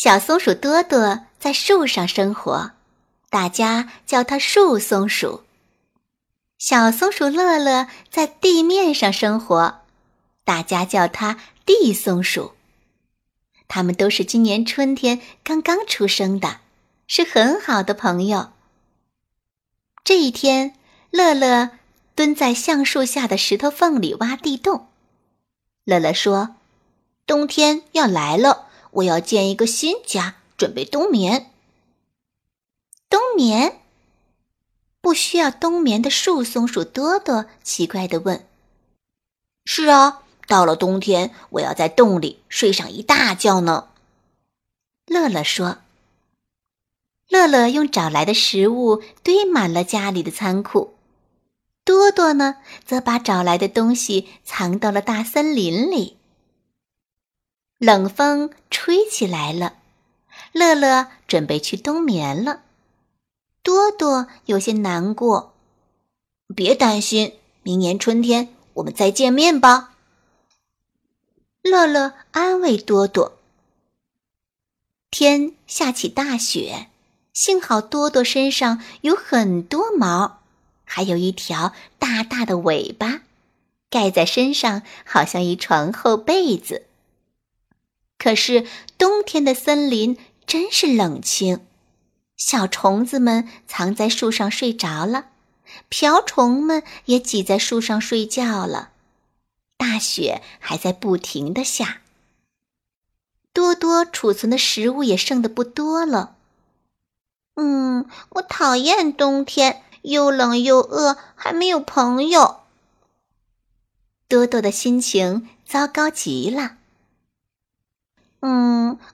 小松鼠多多在树上生活，大家叫它树松鼠。小松鼠乐乐在地面上生活，大家叫它地松鼠。它们都是今年春天刚刚出生的，是很好的朋友。这一天，乐乐蹲在橡树下的石头缝里挖地洞。乐乐说：“冬天要来了。”我要建一个新家，准备冬眠。冬眠？不需要冬眠的树松鼠多多奇怪的问：“是啊，到了冬天，我要在洞里睡上一大觉呢。”乐乐说。乐乐用找来的食物堆满了家里的仓库，多多呢，则把找来的东西藏到了大森林里。冷风吹起来了，乐乐准备去冬眠了。多多有些难过，别担心，明年春天我们再见面吧。乐乐安慰多多。天下起大雪，幸好多多身上有很多毛，还有一条大大的尾巴，盖在身上好像一床厚被子。可是冬天的森林真是冷清，小虫子们藏在树上睡着了，瓢虫们也挤在树上睡觉了，大雪还在不停的下。多多储存的食物也剩的不多了。嗯，我讨厌冬天，又冷又饿，还没有朋友。多多的心情糟糕极了。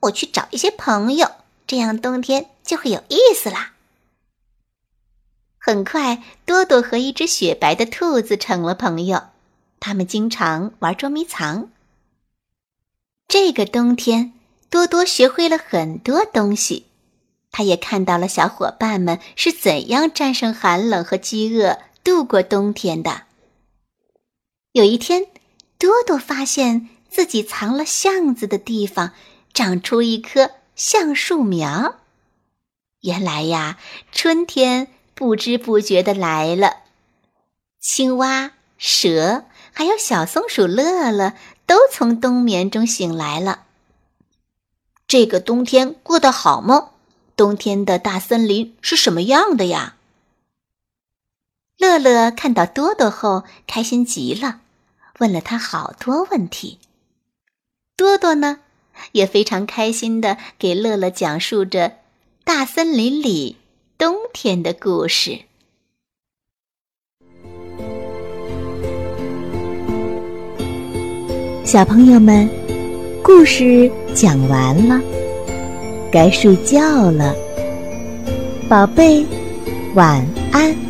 我去找一些朋友，这样冬天就会有意思啦。很快，多多和一只雪白的兔子成了朋友，他们经常玩捉迷藏。这个冬天，多多学会了很多东西，他也看到了小伙伴们是怎样战胜寒冷和饥饿度过冬天的。有一天，多多发现。自己藏了巷子的地方，长出一棵橡树苗。原来呀，春天不知不觉的来了。青蛙、蛇还有小松鼠乐乐都从冬眠中醒来了。这个冬天过得好吗？冬天的大森林是什么样的呀？乐乐看到多多后，开心极了，问了他好多问题。多多呢，也非常开心的给乐乐讲述着大森林里冬天的故事。小朋友们，故事讲完了，该睡觉了，宝贝，晚安。